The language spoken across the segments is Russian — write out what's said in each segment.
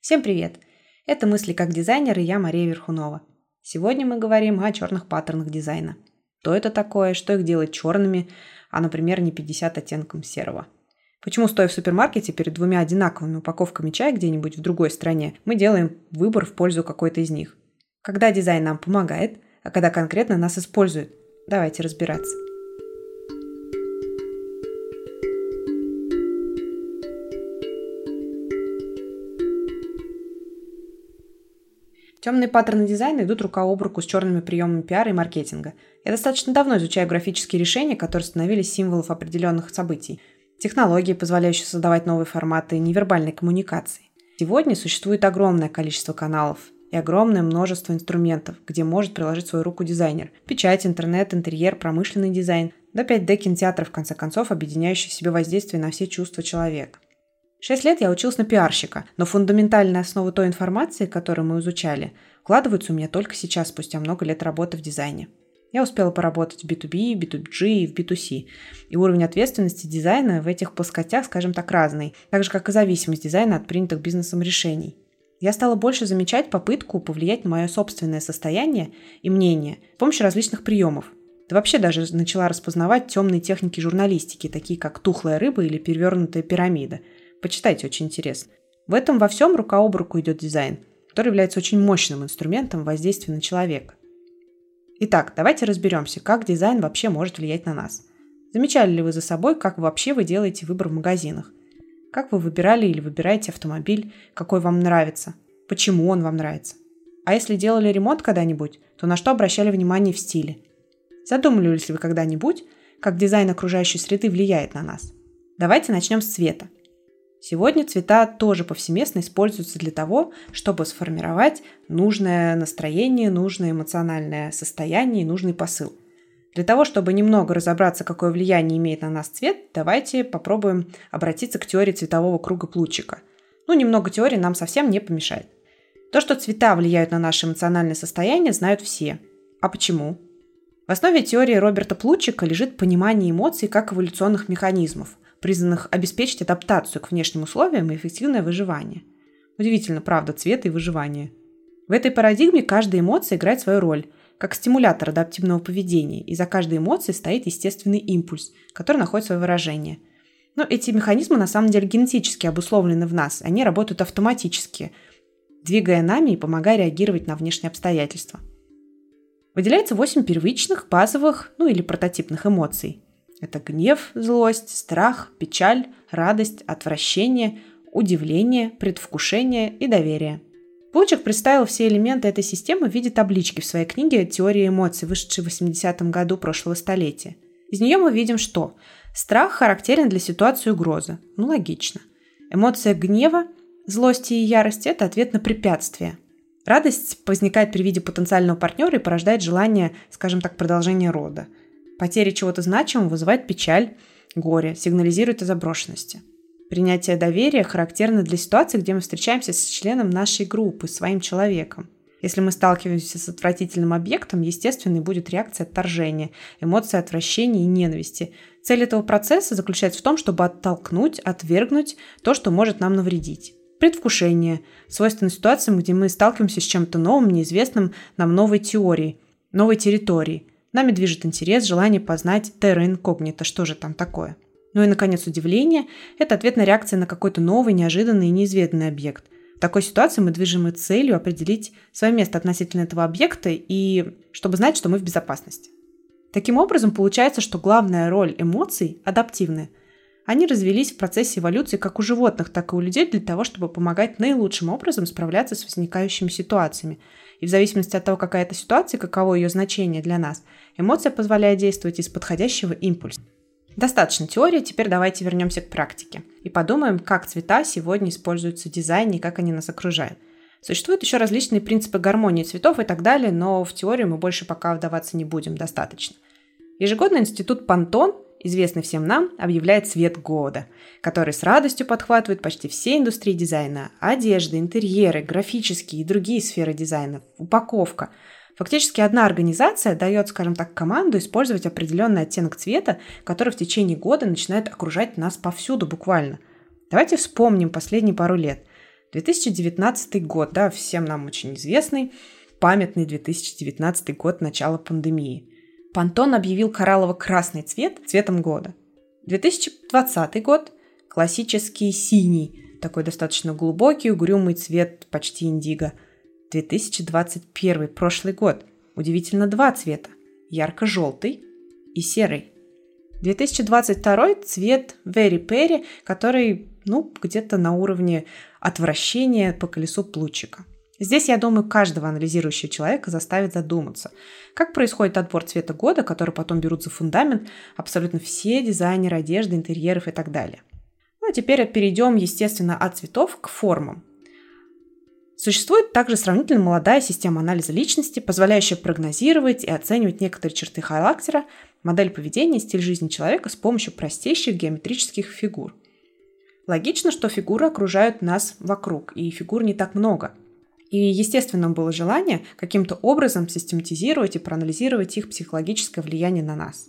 Всем привет! Это «Мысли как дизайнер» и я Мария Верхунова. Сегодня мы говорим о черных паттернах дизайна. Что это такое, что их делает черными, а, например, не 50 оттенком серого. Почему, стоя в супермаркете перед двумя одинаковыми упаковками чая где-нибудь в другой стране, мы делаем выбор в пользу какой-то из них? Когда дизайн нам помогает, а когда конкретно нас использует? Давайте разбираться. Темные паттерны дизайна идут рука об руку с черными приемами пиара и маркетинга. Я достаточно давно изучаю графические решения, которые становились символов определенных событий. Технологии, позволяющие создавать новые форматы невербальной коммуникации. Сегодня существует огромное количество каналов и огромное множество инструментов, где может приложить свою руку дизайнер. Печать, интернет, интерьер, промышленный дизайн, до 5D кинотеатра, в конце концов, объединяющий в себе воздействие на все чувства человека. Шесть лет я учился на пиарщика, но фундаментальные основы той информации, которую мы изучали, вкладываются у меня только сейчас, спустя много лет работы в дизайне. Я успела поработать в B2B, B2G и в B2C. И уровень ответственности дизайна в этих плоскостях, скажем так, разный, так же, как и зависимость дизайна от принятых бизнесом решений. Я стала больше замечать попытку повлиять на мое собственное состояние и мнение с помощью различных приемов. Да вообще даже начала распознавать темные техники журналистики, такие как тухлая рыба или перевернутая пирамида – Почитайте, очень интересно. В этом во всем рука об руку идет дизайн, который является очень мощным инструментом воздействия на человека. Итак, давайте разберемся, как дизайн вообще может влиять на нас. Замечали ли вы за собой, как вообще вы делаете выбор в магазинах? Как вы выбирали или выбираете автомобиль, какой вам нравится? Почему он вам нравится? А если делали ремонт когда-нибудь, то на что обращали внимание в стиле? Задумывались ли вы когда-нибудь, как дизайн окружающей среды влияет на нас? Давайте начнем с цвета. Сегодня цвета тоже повсеместно используются для того, чтобы сформировать нужное настроение, нужное эмоциональное состояние и нужный посыл. Для того, чтобы немного разобраться, какое влияние имеет на нас цвет, давайте попробуем обратиться к теории цветового круга Плутчика. Ну, немного теории нам совсем не помешает. То, что цвета влияют на наше эмоциональное состояние, знают все. А почему? В основе теории Роберта Плутчика лежит понимание эмоций как эволюционных механизмов – призванных обеспечить адаптацию к внешним условиям и эффективное выживание. Удивительно, правда, цвет и выживание. В этой парадигме каждая эмоция играет свою роль, как стимулятор адаптивного поведения, и за каждой эмоцией стоит естественный импульс, который находит свое выражение. Но эти механизмы на самом деле генетически обусловлены в нас, они работают автоматически, двигая нами и помогая реагировать на внешние обстоятельства. Выделяется 8 первичных, базовых, ну или прототипных эмоций – это гнев, злость, страх, печаль, радость, отвращение, удивление, предвкушение и доверие. Плучик представил все элементы этой системы в виде таблички в своей книге «Теория эмоций», вышедшей в 80-м году прошлого столетия. Из нее мы видим, что страх характерен для ситуации угрозы. Ну, логично. Эмоция гнева, злости и ярости – это ответ на препятствие. Радость возникает при виде потенциального партнера и порождает желание, скажем так, продолжения рода – Потеря чего-то значимого вызывает печаль, горе, сигнализирует о заброшенности. Принятие доверия характерно для ситуации, где мы встречаемся с членом нашей группы, своим человеком. Если мы сталкиваемся с отвратительным объектом, естественной будет реакция отторжения, эмоции отвращения и ненависти. Цель этого процесса заключается в том, чтобы оттолкнуть, отвергнуть то, что может нам навредить. Предвкушение – свойственно ситуациям, где мы сталкиваемся с чем-то новым, неизвестным нам новой теорией, новой территорией – Нами движет интерес, желание познать терра инкогнито, что же там такое. Ну и, наконец, удивление – это ответная реакция на какой-то новый, неожиданный и неизведанный объект. В такой ситуации мы движимы целью определить свое место относительно этого объекта и чтобы знать, что мы в безопасности. Таким образом, получается, что главная роль эмоций – адаптивная. Они развелись в процессе эволюции как у животных, так и у людей для того, чтобы помогать наилучшим образом справляться с возникающими ситуациями – и в зависимости от того, какая это ситуация, каково ее значение для нас, эмоция позволяет действовать из подходящего импульса. Достаточно теории, теперь давайте вернемся к практике и подумаем, как цвета сегодня используются в дизайне и как они нас окружают. Существуют еще различные принципы гармонии цветов и так далее, но в теорию мы больше пока вдаваться не будем, достаточно. Ежегодно институт Пантон известный всем нам, объявляет цвет года, который с радостью подхватывает почти все индустрии дизайна – одежда, интерьеры, графические и другие сферы дизайна, упаковка. Фактически одна организация дает, скажем так, команду использовать определенный оттенок цвета, который в течение года начинает окружать нас повсюду буквально. Давайте вспомним последние пару лет. 2019 год, да, всем нам очень известный, памятный 2019 год начала пандемии. Пантон объявил кораллово-красный цвет цветом года. 2020 год – классический синий, такой достаточно глубокий, угрюмый цвет, почти индиго. 2021 прошлый год – удивительно два цвета – ярко-желтый и серый. 2022 цвет Very Perry, который, ну, где-то на уровне отвращения по колесу плутчика. Здесь, я думаю, каждого анализирующего человека заставит задуматься, как происходит отбор цвета года, который потом берут за фундамент абсолютно все дизайнеры одежды, интерьеров и так далее. Ну а теперь перейдем, естественно, от цветов к формам. Существует также сравнительно молодая система анализа личности, позволяющая прогнозировать и оценивать некоторые черты характера, модель поведения стиль жизни человека с помощью простейших геометрических фигур. Логично, что фигуры окружают нас вокруг, и фигур не так много – и естественным было желание каким-то образом систематизировать и проанализировать их психологическое влияние на нас.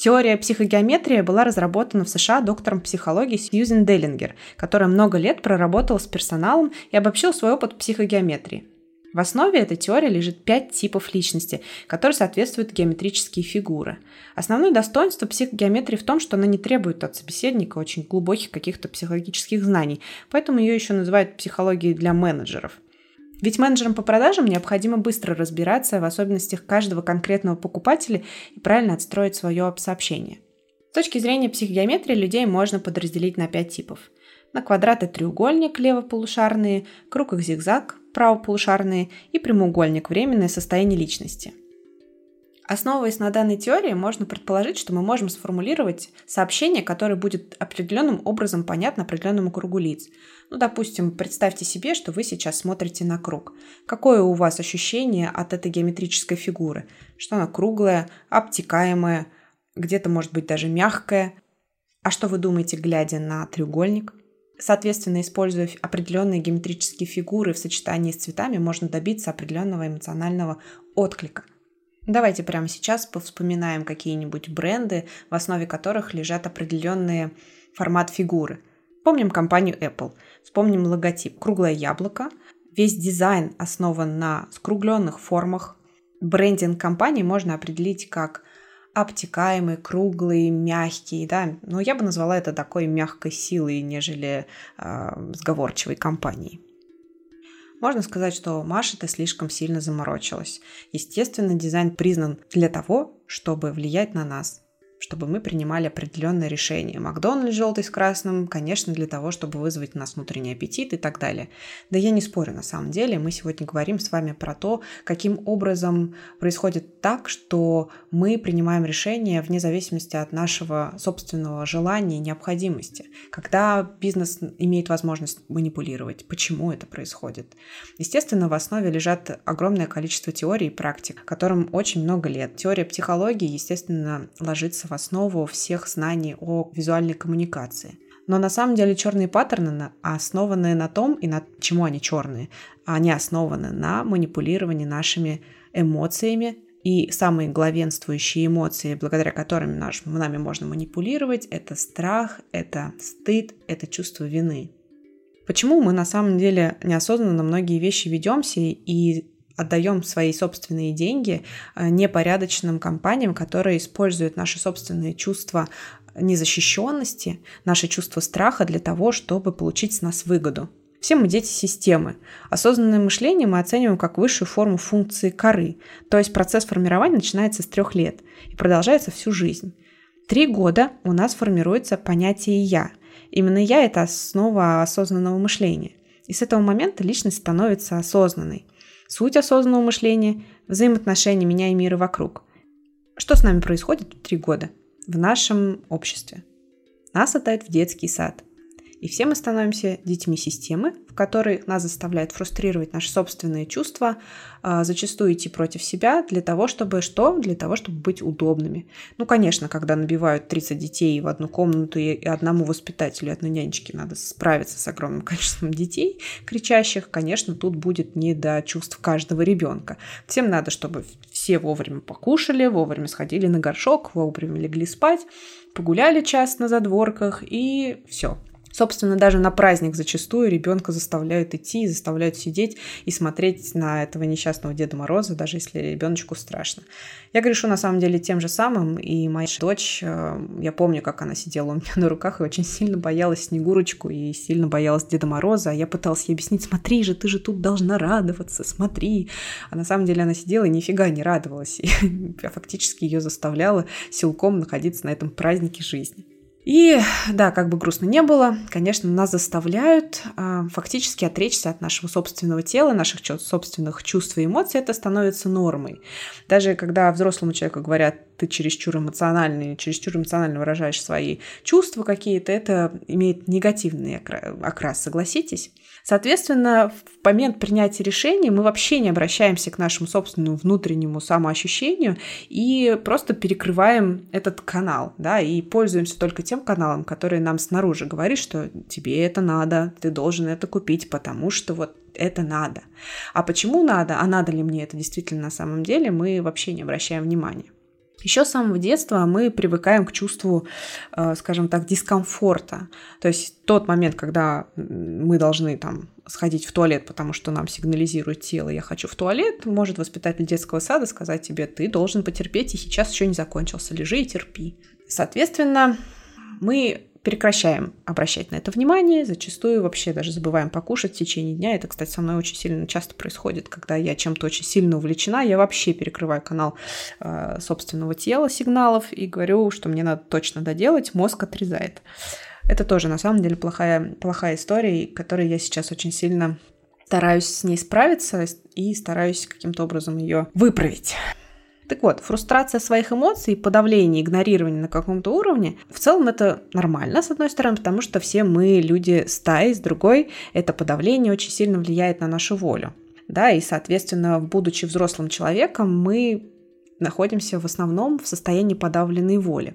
Теория психогеометрии была разработана в США доктором психологии Сьюзен Деллингер, которая много лет проработала с персоналом и обобщила свой опыт психогеометрии. В основе этой теории лежит пять типов личности, которые соответствуют геометрические фигуры. Основное достоинство психогеометрии в том, что она не требует от собеседника очень глубоких каких-то психологических знаний, поэтому ее еще называют психологией для менеджеров – ведь менеджерам по продажам необходимо быстро разбираться в особенностях каждого конкретного покупателя и правильно отстроить свое сообщение. С точки зрения психогеометрии людей можно подразделить на пять типов. На квадрат и треугольник левополушарные, круг и зигзаг правополушарные и прямоугольник временное состояние личности. Основываясь на данной теории, можно предположить, что мы можем сформулировать сообщение, которое будет определенным образом понятно определенному кругу лиц. Ну, допустим, представьте себе, что вы сейчас смотрите на круг. Какое у вас ощущение от этой геометрической фигуры? Что она круглая, обтекаемая, где-то может быть даже мягкая. А что вы думаете, глядя на треугольник? Соответственно, используя определенные геометрические фигуры в сочетании с цветами, можно добиться определенного эмоционального отклика – Давайте прямо сейчас повспоминаем какие-нибудь бренды, в основе которых лежат определенные формат фигуры. Помним компанию Apple, вспомним логотип «Круглое яблоко». Весь дизайн основан на скругленных формах. Брендинг компании можно определить как обтекаемый, круглый, мягкий, да, но я бы назвала это такой мягкой силой, нежели э, сговорчивой компанией. Можно сказать, что Маша-то слишком сильно заморочилась. Естественно, дизайн признан для того, чтобы влиять на нас чтобы мы принимали определенные решения. Макдональдс желтый с красным, конечно, для того, чтобы вызвать у нас внутренний аппетит и так далее. Да я не спорю, на самом деле. Мы сегодня говорим с вами про то, каким образом происходит так, что мы принимаем решения вне зависимости от нашего собственного желания и необходимости. Когда бизнес имеет возможность манипулировать, почему это происходит. Естественно, в основе лежат огромное количество теорий и практик, которым очень много лет. Теория психологии, естественно, ложится в основу всех знаний о визуальной коммуникации. Но на самом деле черные паттерны основаны на том, и на чему они черные. Они основаны на манипулировании нашими эмоциями, и самые главенствующие эмоции, благодаря которым наш, нами можно манипулировать, это страх, это стыд, это чувство вины. Почему мы на самом деле неосознанно на многие вещи ведемся и отдаем свои собственные деньги э, непорядочным компаниям, которые используют наши собственные чувства незащищенности, наши чувства страха для того, чтобы получить с нас выгоду. Все мы дети системы. Осознанное мышление мы оцениваем как высшую форму функции коры, то есть процесс формирования начинается с трех лет и продолжается всю жизнь. Три года у нас формируется понятие «я». Именно «я» — это основа осознанного мышления. И с этого момента личность становится осознанной. Суть осознанного мышления – взаимоотношения меня и мира вокруг. Что с нами происходит в три года в нашем обществе? Нас отдают в детский сад – и все мы становимся детьми системы, в которой нас заставляет фрустрировать наши собственные чувства, а, зачастую идти против себя для того, чтобы что? Для того, чтобы быть удобными. Ну, конечно, когда набивают 30 детей в одну комнату и одному воспитателю, одной нянечке надо справиться с огромным количеством детей, кричащих, конечно, тут будет не до чувств каждого ребенка. Всем надо, чтобы все вовремя покушали, вовремя сходили на горшок, вовремя легли спать, погуляли час на задворках и все Собственно, даже на праздник зачастую ребенка заставляют идти, заставляют сидеть и смотреть на этого несчастного Деда Мороза, даже если ребеночку страшно. Я грешу на самом деле тем же самым, и моя дочь, э, я помню, как она сидела у меня на руках и очень сильно боялась Снегурочку и сильно боялась Деда Мороза. А я пыталась ей объяснить, смотри же, ты же тут должна радоваться, смотри. А на самом деле она сидела и нифига не радовалась. И я фактически ее заставляла силком находиться на этом празднике жизни. И да, как бы грустно не было, конечно, нас заставляют э, фактически отречься от нашего собственного тела, наших собственных чувств и эмоций. Это становится нормой. Даже когда взрослому человеку говорят, ты чересчур эмоциональный, чересчур эмоционально выражаешь свои чувства какие-то, это имеет негативный окрас, согласитесь? Соответственно, в момент принятия решения мы вообще не обращаемся к нашему собственному внутреннему самоощущению и просто перекрываем этот канал, да, и пользуемся только тем каналом, который нам снаружи говорит, что тебе это надо, ты должен это купить, потому что вот это надо. А почему надо, а надо ли мне это действительно на самом деле, мы вообще не обращаем внимания. Еще с самого детства мы привыкаем к чувству, э, скажем так, дискомфорта. То есть тот момент, когда мы должны там сходить в туалет, потому что нам сигнализирует тело, я хочу в туалет, может воспитатель детского сада сказать тебе, ты должен потерпеть, и сейчас еще не закончился, лежи и терпи. Соответственно, мы прекращаем обращать на это внимание, зачастую вообще даже забываем покушать в течение дня. Это, кстати, со мной очень сильно часто происходит, когда я чем-то очень сильно увлечена, я вообще перекрываю канал э, собственного тела, сигналов и говорю, что мне надо точно доделать, мозг отрезает. Это тоже, на самом деле, плохая, плохая история, которой я сейчас очень сильно стараюсь с ней справиться и стараюсь каким-то образом ее выправить. Так вот, фрустрация своих эмоций, подавление, игнорирование на каком-то уровне, в целом это нормально, с одной стороны, потому что все мы люди стаи, с другой, это подавление очень сильно влияет на нашу волю. Да, и, соответственно, будучи взрослым человеком, мы находимся в основном в состоянии подавленной воли.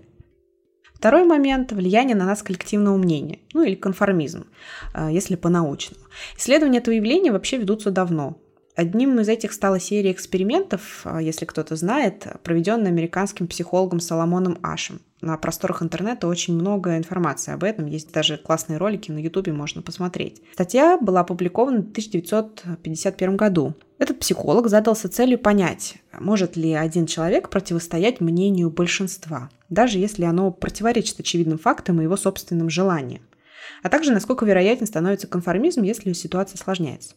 Второй момент – влияние на нас коллективного мнения, ну или конформизм, э, если по-научному. Исследования этого явления вообще ведутся давно. Одним из этих стала серия экспериментов, а, если кто-то знает, проведенная американским психологом Соломоном Ашем. На просторах интернета очень много информации об этом, есть даже классные ролики на ютубе, можно посмотреть. Статья была опубликована в 1951 году. Этот психолог задался целью понять, может ли один человек противостоять мнению большинства, даже если оно противоречит очевидным фактам и его собственным желаниям, а также насколько вероятен становится конформизм, если ситуация осложняется.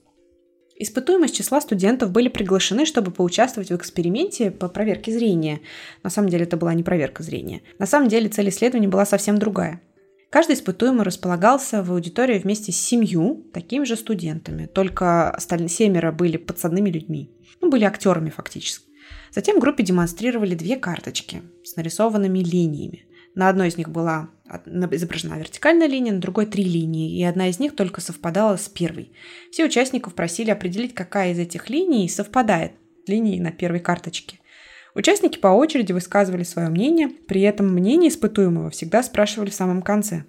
Испытуемые из числа студентов были приглашены, чтобы поучаствовать в эксперименте по проверке зрения. На самом деле это была не проверка зрения. На самом деле цель исследования была совсем другая. Каждый испытуемый располагался в аудитории вместе с семью такими же студентами, только остальные семеро были подсадными людьми. Ну, были актерами фактически. Затем группе демонстрировали две карточки с нарисованными линиями. На одной из них была изображена вертикальная линия, на другой три линии, и одна из них только совпадала с первой. Все участников просили определить, какая из этих линий совпадает с линией на первой карточке. Участники по очереди высказывали свое мнение, при этом мнение испытуемого всегда спрашивали в самом конце.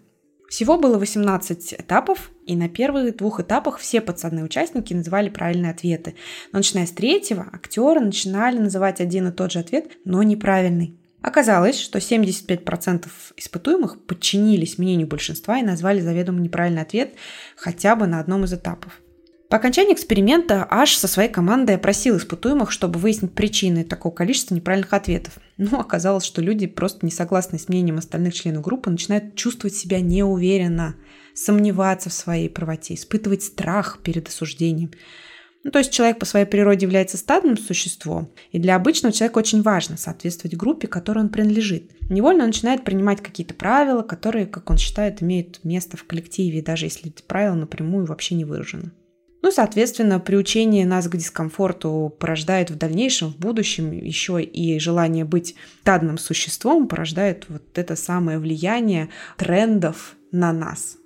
Всего было 18 этапов, и на первых двух этапах все подсадные участники называли правильные ответы. Но начиная с третьего, актеры начинали называть один и тот же ответ, но неправильный. Оказалось, что 75% испытуемых подчинились мнению большинства и назвали заведомо неправильный ответ хотя бы на одном из этапов. По окончании эксперимента Аш со своей командой опросил испытуемых, чтобы выяснить причины такого количества неправильных ответов. Но оказалось, что люди, просто не согласные с мнением остальных членов группы, начинают чувствовать себя неуверенно, сомневаться в своей правоте, испытывать страх перед осуждением. Ну, то есть человек по своей природе является стадным существом, и для обычного человека очень важно соответствовать группе, которой он принадлежит. Невольно он начинает принимать какие-то правила, которые, как он считает, имеют место в коллективе, даже если эти правила напрямую вообще не выражены. Ну, соответственно, приучение нас к дискомфорту порождает в дальнейшем, в будущем еще и желание быть стадным существом, порождает вот это самое влияние трендов на нас.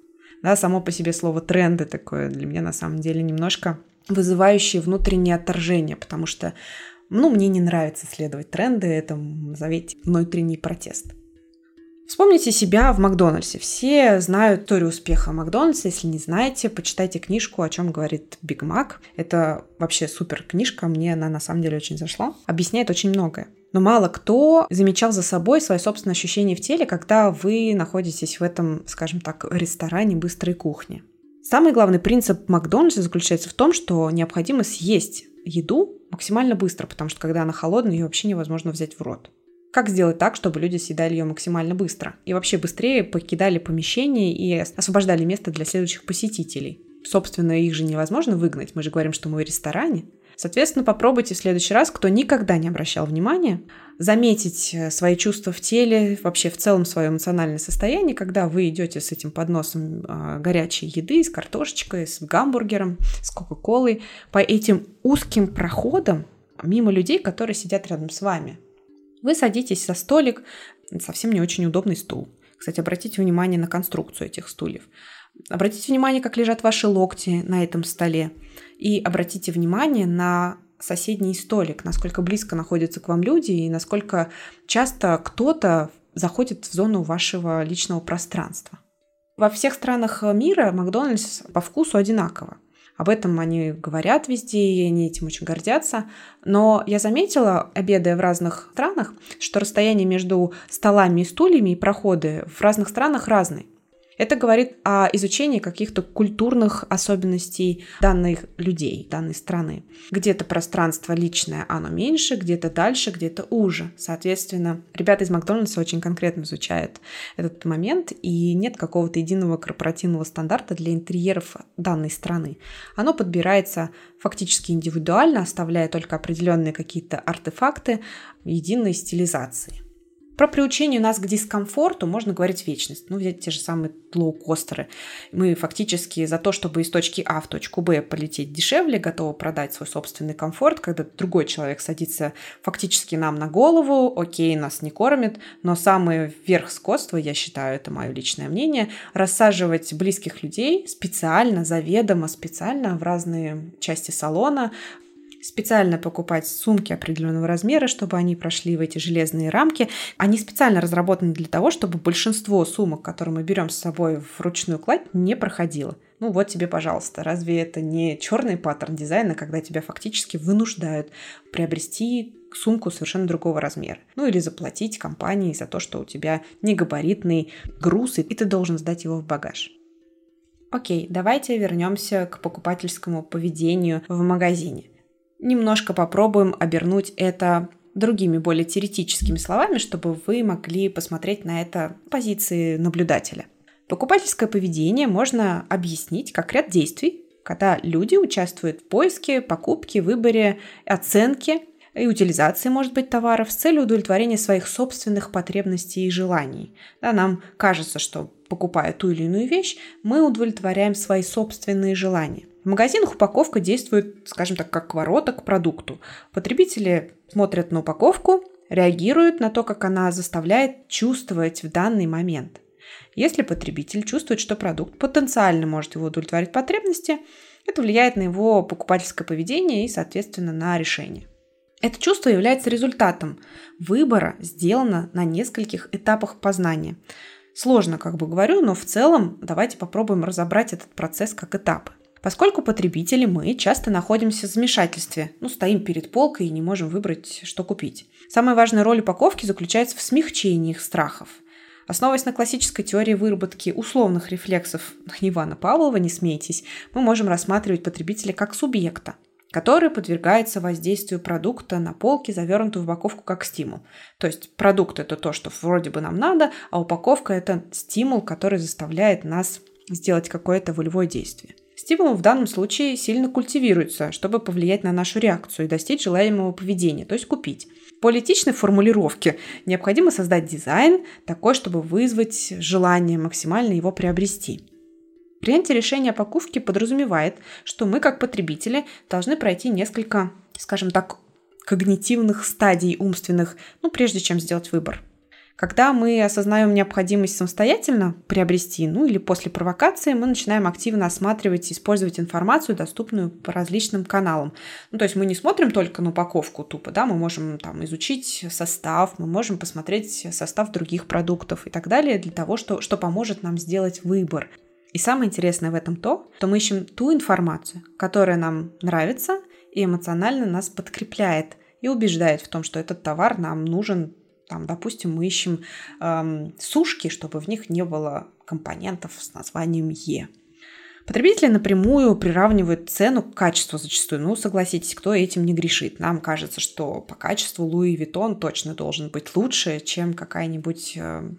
Да, само по себе слово тренды такое для меня на самом деле немножко вызывающие внутреннее отторжение, потому что ну, мне не нравится следовать тренды, это, назовите, внутренний протест. Вспомните себя в Макдональдсе. Все знают историю успеха Макдональдса. Если не знаете, почитайте книжку «О чем говорит Биг Мак». Это вообще супер книжка, мне она на самом деле очень зашла. Объясняет очень многое. Но мало кто замечал за собой свои собственные ощущения в теле, когда вы находитесь в этом, скажем так, ресторане быстрой кухни. Самый главный принцип Макдональдса заключается в том, что необходимо съесть еду максимально быстро, потому что когда она холодная, ее вообще невозможно взять в рот. Как сделать так, чтобы люди съедали ее максимально быстро? И вообще быстрее покидали помещение и освобождали место для следующих посетителей. Собственно, их же невозможно выгнать. Мы же говорим, что мы в ресторане. Соответственно, попробуйте в следующий раз, кто никогда не обращал внимания, заметить э, свои чувства в теле, вообще в целом свое эмоциональное состояние, когда вы идете с этим подносом э, горячей еды, с картошечкой, с гамбургером, с кока-колой, по этим узким проходам мимо людей, которые сидят рядом с вами. Вы садитесь за столик, совсем не очень удобный стул. Кстати, обратите внимание на конструкцию этих стульев. Обратите внимание, как лежат ваши локти на этом столе. И обратите внимание на соседний столик, насколько близко находятся к вам люди и насколько часто кто-то заходит в зону вашего личного пространства. Во всех странах мира Макдональдс по вкусу одинаково. Об этом они говорят везде, и они этим очень гордятся. Но я заметила, обедая в разных странах, что расстояние между столами и стульями и проходы в разных странах разные. Это говорит о изучении каких-то культурных особенностей данных людей, данной страны. Где-то пространство личное, оно меньше, где-то дальше, где-то уже. Соответственно, ребята из Макдональдса очень конкретно изучают этот момент, и нет какого-то единого корпоративного стандарта для интерьеров данной страны. Оно подбирается фактически индивидуально, оставляя только определенные какие-то артефакты единой стилизации. Про приучение нас к дискомфорту можно говорить вечность. Ну, взять те же самые лоукостеры. Мы фактически за то, чтобы из точки А в точку Б полететь дешевле, готовы продать свой собственный комфорт, когда другой человек садится фактически нам на голову, окей, нас не кормит, но самый верх скотства, я считаю, это мое личное мнение, рассаживать близких людей специально, заведомо, специально в разные части салона, специально покупать сумки определенного размера, чтобы они прошли в эти железные рамки. Они специально разработаны для того, чтобы большинство сумок, которые мы берем с собой в ручную кладь, не проходило. Ну вот тебе, пожалуйста, разве это не черный паттерн дизайна, когда тебя фактически вынуждают приобрести сумку совершенно другого размера. Ну или заплатить компании за то, что у тебя негабаритный груз, и ты должен сдать его в багаж. Окей, давайте вернемся к покупательскому поведению в магазине немножко попробуем обернуть это другими, более теоретическими словами, чтобы вы могли посмотреть на это позиции наблюдателя. Покупательское поведение можно объяснить как ряд действий, когда люди участвуют в поиске, покупке, выборе, оценке и утилизации, может быть, товаров с целью удовлетворения своих собственных потребностей и желаний. Да, нам кажется, что покупая ту или иную вещь, мы удовлетворяем свои собственные желания. В магазинах упаковка действует, скажем так, как ворота к продукту. Потребители смотрят на упаковку, реагируют на то, как она заставляет чувствовать в данный момент. Если потребитель чувствует, что продукт потенциально может его удовлетворить потребности, это влияет на его покупательское поведение и, соответственно, на решение. Это чувство является результатом выбора, сделано на нескольких этапах познания. Сложно, как бы говорю, но в целом давайте попробуем разобрать этот процесс как этапы. Поскольку потребители мы часто находимся в замешательстве, ну, стоим перед полкой и не можем выбрать, что купить. Самая важная роль упаковки заключается в смягчении их страхов. Основываясь на классической теории выработки условных рефлексов Ивана Павлова, не смейтесь, мы можем рассматривать потребителя как субъекта, который подвергается воздействию продукта на полке, завернутую в упаковку как стимул. То есть продукт это то, что вроде бы нам надо, а упаковка это стимул, который заставляет нас сделать какое-то волевое действие. Стимул в данном случае сильно культивируется, чтобы повлиять на нашу реакцию и достичь желаемого поведения, то есть купить. По этичной формулировке необходимо создать дизайн такой, чтобы вызвать желание максимально его приобрести. Принятие решения о покупке подразумевает, что мы, как потребители, должны пройти несколько, скажем так, когнитивных стадий умственных, ну, прежде чем сделать выбор. Когда мы осознаем необходимость самостоятельно приобрести, ну или после провокации, мы начинаем активно осматривать и использовать информацию, доступную по различным каналам. Ну, то есть мы не смотрим только на упаковку тупо, да, мы можем там изучить состав, мы можем посмотреть состав других продуктов и так далее для того, что, что поможет нам сделать выбор. И самое интересное в этом то, что мы ищем ту информацию, которая нам нравится и эмоционально нас подкрепляет – и убеждает в том, что этот товар нам нужен там, допустим, мы ищем эм, сушки, чтобы в них не было компонентов с названием Е. Потребители напрямую приравнивают цену к качеству зачастую. Ну, согласитесь, кто этим не грешит. Нам кажется, что по качеству Луи Виттон точно должен быть лучше, чем какая-нибудь э,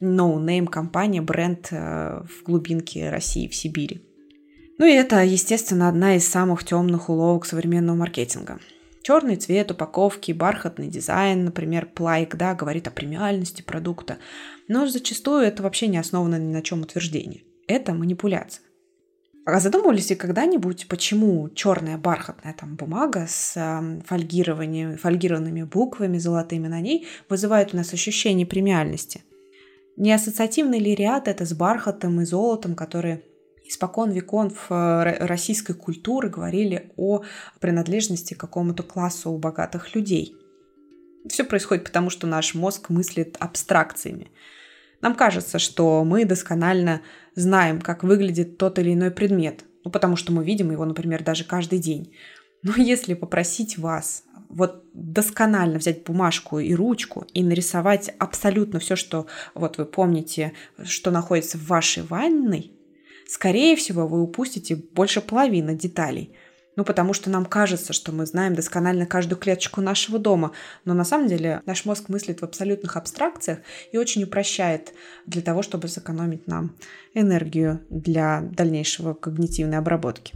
no-name компания, бренд э, в глубинке России, в Сибири. Ну и это, естественно, одна из самых темных уловок современного маркетинга. Черный цвет упаковки, бархатный дизайн, например, плайк, да, говорит о премиальности продукта. Но зачастую это вообще не основано ни на чем утверждение. Это манипуляция. А задумывались ли когда-нибудь, почему черная бархатная там бумага с э, фольгированием, фольгированными буквами золотыми на ней вызывает у нас ощущение премиальности? Не ассоциативный ли ряд это с бархатом и золотом, которые испокон веков э, российской культуры говорили о принадлежности к какому-то классу богатых людей? Все происходит потому, что наш мозг мыслит абстракциями. Нам кажется, что мы досконально знаем, как выглядит тот или иной предмет, ну, потому что мы видим его, например, даже каждый день. Но если попросить вас вот досконально взять бумажку и ручку и нарисовать абсолютно все, что вот вы помните, что находится в вашей ванной, скорее всего, вы упустите больше половины деталей – ну, потому что нам кажется, что мы знаем досконально каждую клеточку нашего дома, но на самом деле наш мозг мыслит в абсолютных абстракциях и очень упрощает для того, чтобы сэкономить нам энергию для дальнейшего когнитивной обработки.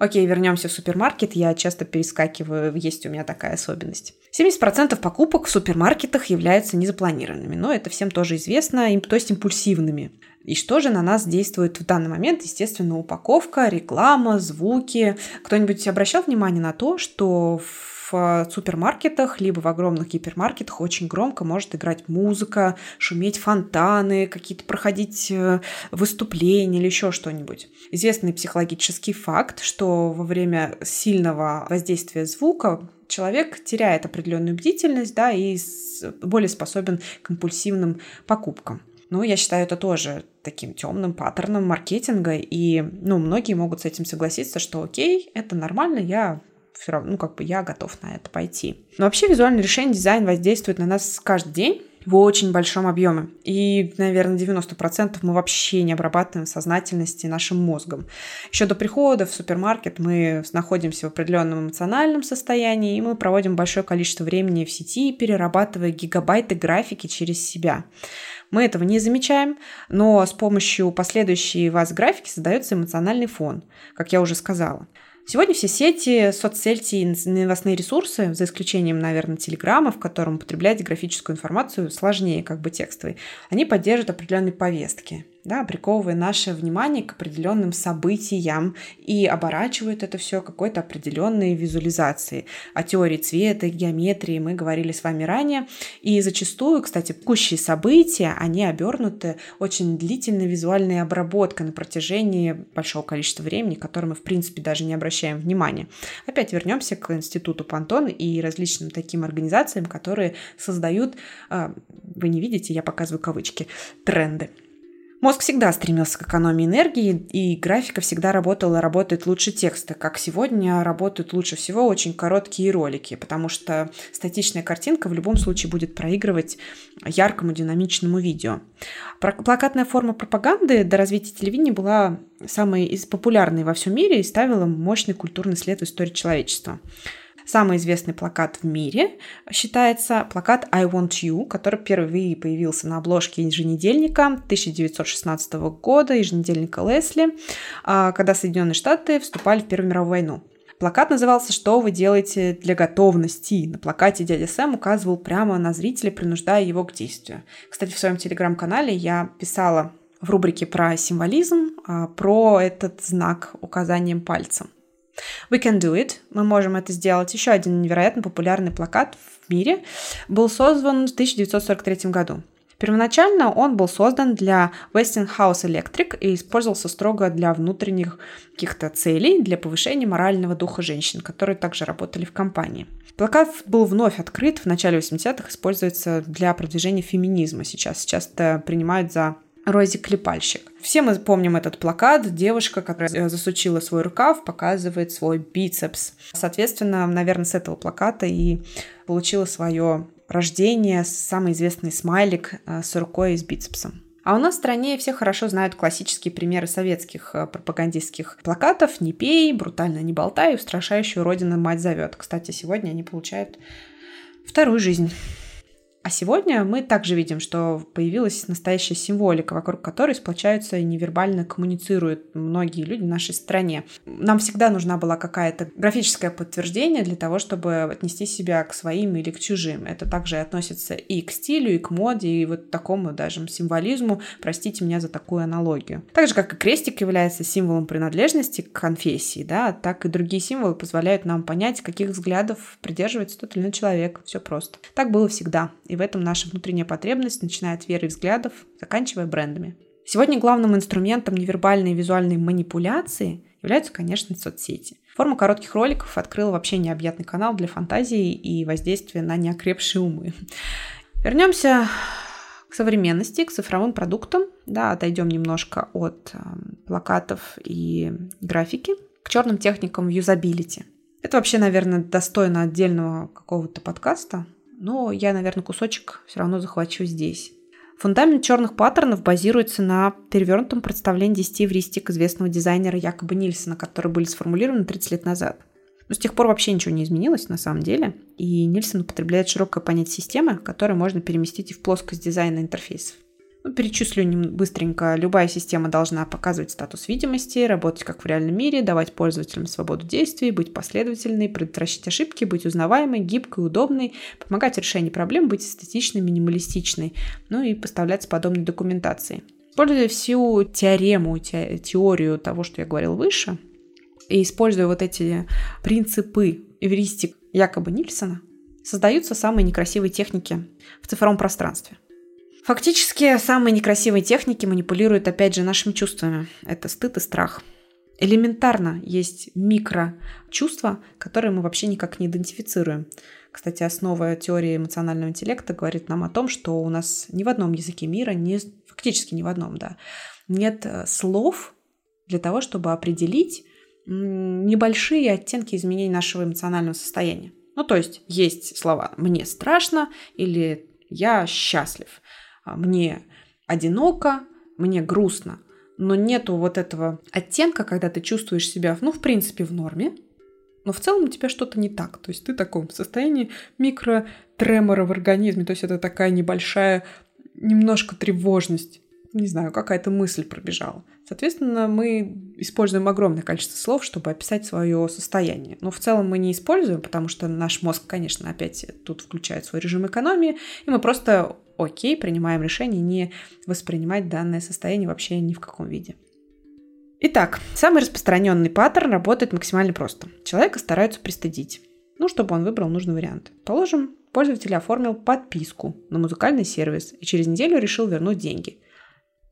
Окей, вернемся в супермаркет. Я часто перескакиваю, есть у меня такая особенность. 70% покупок в супермаркетах являются незапланированными, но это всем тоже известно, то есть импульсивными. И что же на нас действует в данный момент? Естественно, упаковка, реклама, звуки. Кто-нибудь обращал внимание на то, что в супермаркетах, либо в огромных гипермаркетах очень громко может играть музыка, шуметь фонтаны, какие-то проходить э, выступления или еще что-нибудь. Известный психологический факт, что во время сильного воздействия звука человек теряет определенную бдительность, да, и более способен к импульсивным покупкам. Ну, я считаю это тоже таким темным паттерном маркетинга, и, ну, многие могут с этим согласиться, что окей, это нормально, я все равно, ну, как бы я готов на это пойти. Но вообще визуальное решение, дизайн воздействует на нас каждый день, в очень большом объеме. И, наверное, 90% мы вообще не обрабатываем сознательности нашим мозгом. Еще до прихода в супермаркет мы находимся в определенном эмоциональном состоянии, и мы проводим большое количество времени в сети, перерабатывая гигабайты графики через себя. Мы этого не замечаем, но с помощью последующей вас графики создается эмоциональный фон, как я уже сказала. Сегодня все сети, соцсети и новостные ресурсы, за исключением, наверное, Телеграма, в котором потреблять графическую информацию сложнее как бы текстовой, они поддерживают определенные повестки да, приковывая наше внимание к определенным событиям и оборачивают это все какой-то определенной визуализацией. О теории цвета, геометрии мы говорили с вами ранее. И зачастую, кстати, текущие события, они обернуты очень длительной визуальной обработкой на протяжении большого количества времени, которое мы, в принципе, даже не обращаем внимания. Опять вернемся к Институту Пантон и различным таким организациям, которые создают, а, вы не видите, я показываю кавычки, тренды. Мозг всегда стремился к экономии энергии, и графика всегда работала работает лучше текста, как сегодня работают лучше всего очень короткие ролики, потому что статичная картинка в любом случае будет проигрывать яркому динамичному видео. Плакатная форма пропаганды до развития телевидения была самой из популярной во всем мире и ставила мощный культурный след в истории человечества. Самый известный плакат в мире считается плакат I Want You, который впервые появился на обложке еженедельника 1916 года, еженедельника Лесли, а, когда Соединенные Штаты вступали в Первую мировую войну. Плакат назывался «Что вы делаете для готовности?». На плакате дядя Сэм указывал прямо на зрителя, принуждая его к действию. Кстати, в своем телеграм-канале я писала в рубрике про символизм, а, про этот знак указанием пальцем. We can do it. Мы можем это сделать. Еще один невероятно популярный плакат в мире был создан в 1943 году. Первоначально он был создан для Westinghouse Electric и использовался строго для внутренних каких-то целей, для повышения морального духа женщин, которые также работали в компании. Плакат был вновь открыт в начале 80-х, используется для продвижения феминизма сейчас. Часто принимают за Рози Клепальщик. Все мы помним этот плакат. Девушка, которая засучила свой рукав, показывает свой бицепс. Соответственно, наверное, с этого плаката и получила свое рождение самый известный смайлик э, с рукой и с бицепсом. А у нас в стране все хорошо знают классические примеры советских э, пропагандистских плакатов «Не пей», «Брутально не болтай», «Устрашающую родину мать зовет». Кстати, сегодня они получают вторую жизнь. А сегодня мы также видим, что появилась настоящая символика, вокруг которой сплочаются и невербально коммуницируют многие люди в нашей стране. Нам всегда нужна была какая-то графическое подтверждение для того, чтобы отнести себя к своим или к чужим. Это также относится и к стилю, и к моде, и вот такому даже символизму. Простите меня за такую аналогию. Так же, как и крестик является символом принадлежности к конфессии, да, так и другие символы позволяют нам понять, каких взглядов придерживается тот или иной человек. Все просто. Так было всегда. И в этом наша внутренняя потребность, начиная от веры и взглядов, заканчивая брендами. Сегодня главным инструментом невербальной и визуальной манипуляции являются, конечно, соцсети. Форма коротких роликов открыла вообще необъятный канал для фантазии и воздействия на неокрепшие умы. Вернемся к современности, к цифровым продуктам. Да, отойдем немножко от э, плакатов и графики к черным техникам в юзабилити. Это вообще, наверное, достойно отдельного какого-то подкаста, но я, наверное, кусочек все равно захвачу здесь. Фундамент черных паттернов базируется на перевернутом представлении 10 эвристик известного дизайнера Якоба Нильсона, которые были сформулированы 30 лет назад. Но с тех пор вообще ничего не изменилось на самом деле, и Нильсон употребляет широкое понятие системы, которое можно переместить и в плоскость дизайна интерфейсов. Ну, перечислю быстренько. Любая система должна показывать статус видимости, работать как в реальном мире, давать пользователям свободу действий, быть последовательной, предотвращать ошибки, быть узнаваемой, гибкой, удобной, помогать в решении проблем, быть эстетичной, минималистичной, ну и поставляться подобной документацией. Используя всю теорему, те, теорию того, что я говорил выше, и используя вот эти принципы эвристик якобы Нильсона, создаются самые некрасивые техники в цифровом пространстве – Фактически, самые некрасивые техники манипулируют, опять же, нашими чувствами. Это стыд и страх. Элементарно есть микрочувства, которые мы вообще никак не идентифицируем. Кстати, основа теории эмоционального интеллекта говорит нам о том, что у нас ни в одном языке мира, не, фактически ни в одном, да, нет э, слов для того, чтобы определить небольшие оттенки изменений нашего эмоционального состояния. Ну, то есть есть слова «мне страшно» или «я счастлив». А, мне одиноко, мне грустно, но нету вот этого оттенка, когда ты чувствуешь себя, ну, в принципе, в норме, но в целом у тебя что-то не так. То есть ты в таком состоянии микротремора в организме, то есть это такая небольшая немножко тревожность не знаю, какая-то мысль пробежала. Соответственно, мы используем огромное количество слов, чтобы описать свое состояние. Но в целом мы не используем, потому что наш мозг, конечно, опять тут включает свой режим экономии, и мы просто, окей, принимаем решение не воспринимать данное состояние вообще ни в каком виде. Итак, самый распространенный паттерн работает максимально просто. Человека стараются пристыдить, ну, чтобы он выбрал нужный вариант. Положим, пользователь оформил подписку на музыкальный сервис и через неделю решил вернуть деньги –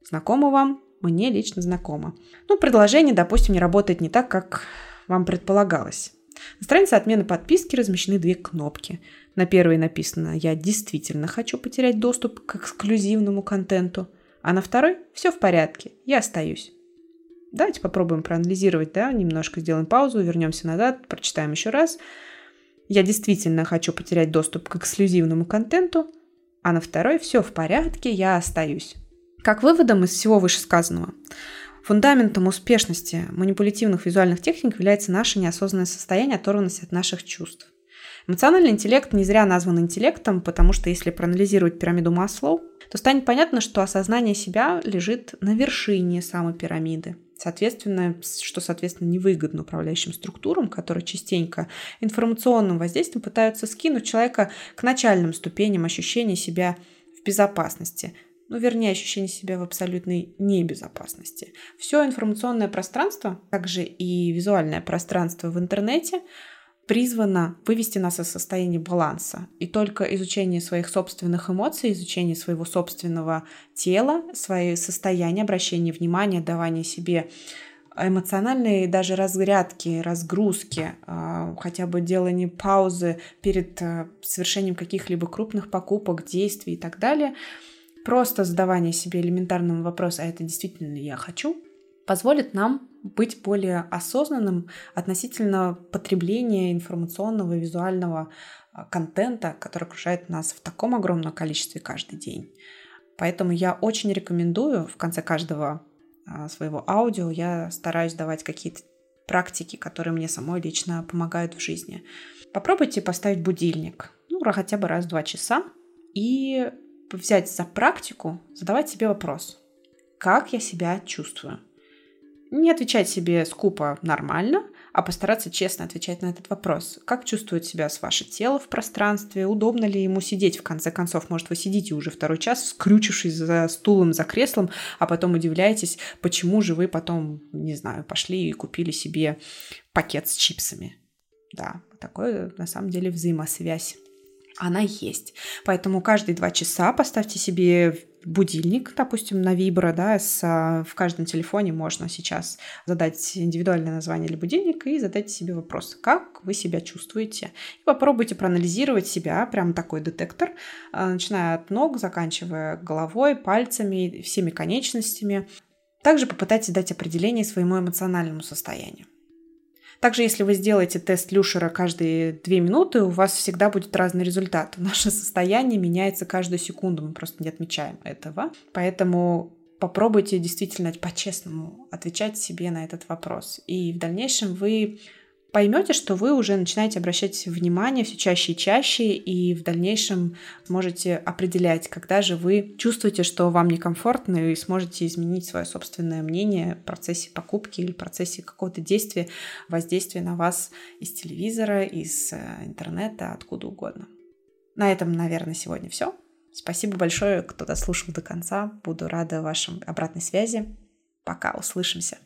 Знакомо вам? Мне лично знакомо. Ну, предложение, допустим, не работает не так, как вам предполагалось. На странице отмены подписки размещены две кнопки. На первой написано «Я действительно хочу потерять доступ к эксклюзивному контенту», а на второй «Все в порядке, я остаюсь». Давайте попробуем проанализировать, да, немножко сделаем паузу, вернемся назад, прочитаем еще раз. Я действительно хочу потерять доступ к эксклюзивному контенту, а на второй «Все в порядке, я остаюсь». Как выводом из всего вышесказанного, фундаментом успешности манипулятивных визуальных техник является наше неосознанное состояние, оторванность от наших чувств. Эмоциональный интеллект не зря назван интеллектом, потому что если проанализировать пирамиду Маслоу, то станет понятно, что осознание себя лежит на вершине самой пирамиды. Соответственно, что, соответственно, невыгодно управляющим структурам, которые частенько информационным воздействием пытаются скинуть человека к начальным ступеням ощущения себя в безопасности, ну, вернее, ощущение себя в абсолютной небезопасности. Все информационное пространство, также и визуальное пространство в интернете призвано вывести нас из состояния баланса. И только изучение своих собственных эмоций, изучение своего собственного тела, свои состояния, обращение внимания, давание себе эмоциональные даже разрядки, разгрузки, а, хотя бы делание паузы перед а, совершением каких-либо крупных покупок, действий и так далее – просто задавание себе элементарного вопроса, а это действительно ли я хочу, позволит нам быть более осознанным относительно потребления информационного и визуального а, контента, который окружает нас в таком огромном количестве каждый день. Поэтому я очень рекомендую в конце каждого а, своего аудио я стараюсь давать какие-то практики, которые мне самой лично помогают в жизни. Попробуйте поставить будильник, ну, хотя бы раз в два часа, и взять за практику, задавать себе вопрос, как я себя чувствую. Не отвечать себе скупо нормально, а постараться честно отвечать на этот вопрос. Как чувствует себя ваше тело в пространстве? Удобно ли ему сидеть? В конце концов, может, вы сидите уже второй час, скрючившись за стулом, за креслом, а потом удивляетесь, почему же вы потом, не знаю, пошли и купили себе пакет с чипсами. Да, такое на самом деле взаимосвязь она есть. Поэтому каждые два часа поставьте себе будильник, допустим, на вибро, да, с, в каждом телефоне можно сейчас задать индивидуальное название для будильника и задать себе вопрос, как вы себя чувствуете. И попробуйте проанализировать себя, прям такой детектор, а, начиная от ног, заканчивая головой, пальцами, всеми конечностями. Также попытайтесь дать определение своему эмоциональному состоянию. Также, если вы сделаете тест Люшера каждые две минуты, у вас всегда будет разный результат. Наше состояние меняется каждую секунду, мы просто не отмечаем этого. Поэтому попробуйте действительно по-честному отвечать себе на этот вопрос. И в дальнейшем вы поймете, что вы уже начинаете обращать внимание все чаще и чаще, и в дальнейшем можете определять, когда же вы чувствуете, что вам некомфортно, и сможете изменить свое собственное мнение в процессе покупки или в процессе какого-то действия, воздействия на вас из телевизора, из э, интернета, откуда угодно. На этом, наверное, сегодня все. Спасибо большое, кто дослушал до конца. Буду рада вашей обратной связи. Пока, услышимся.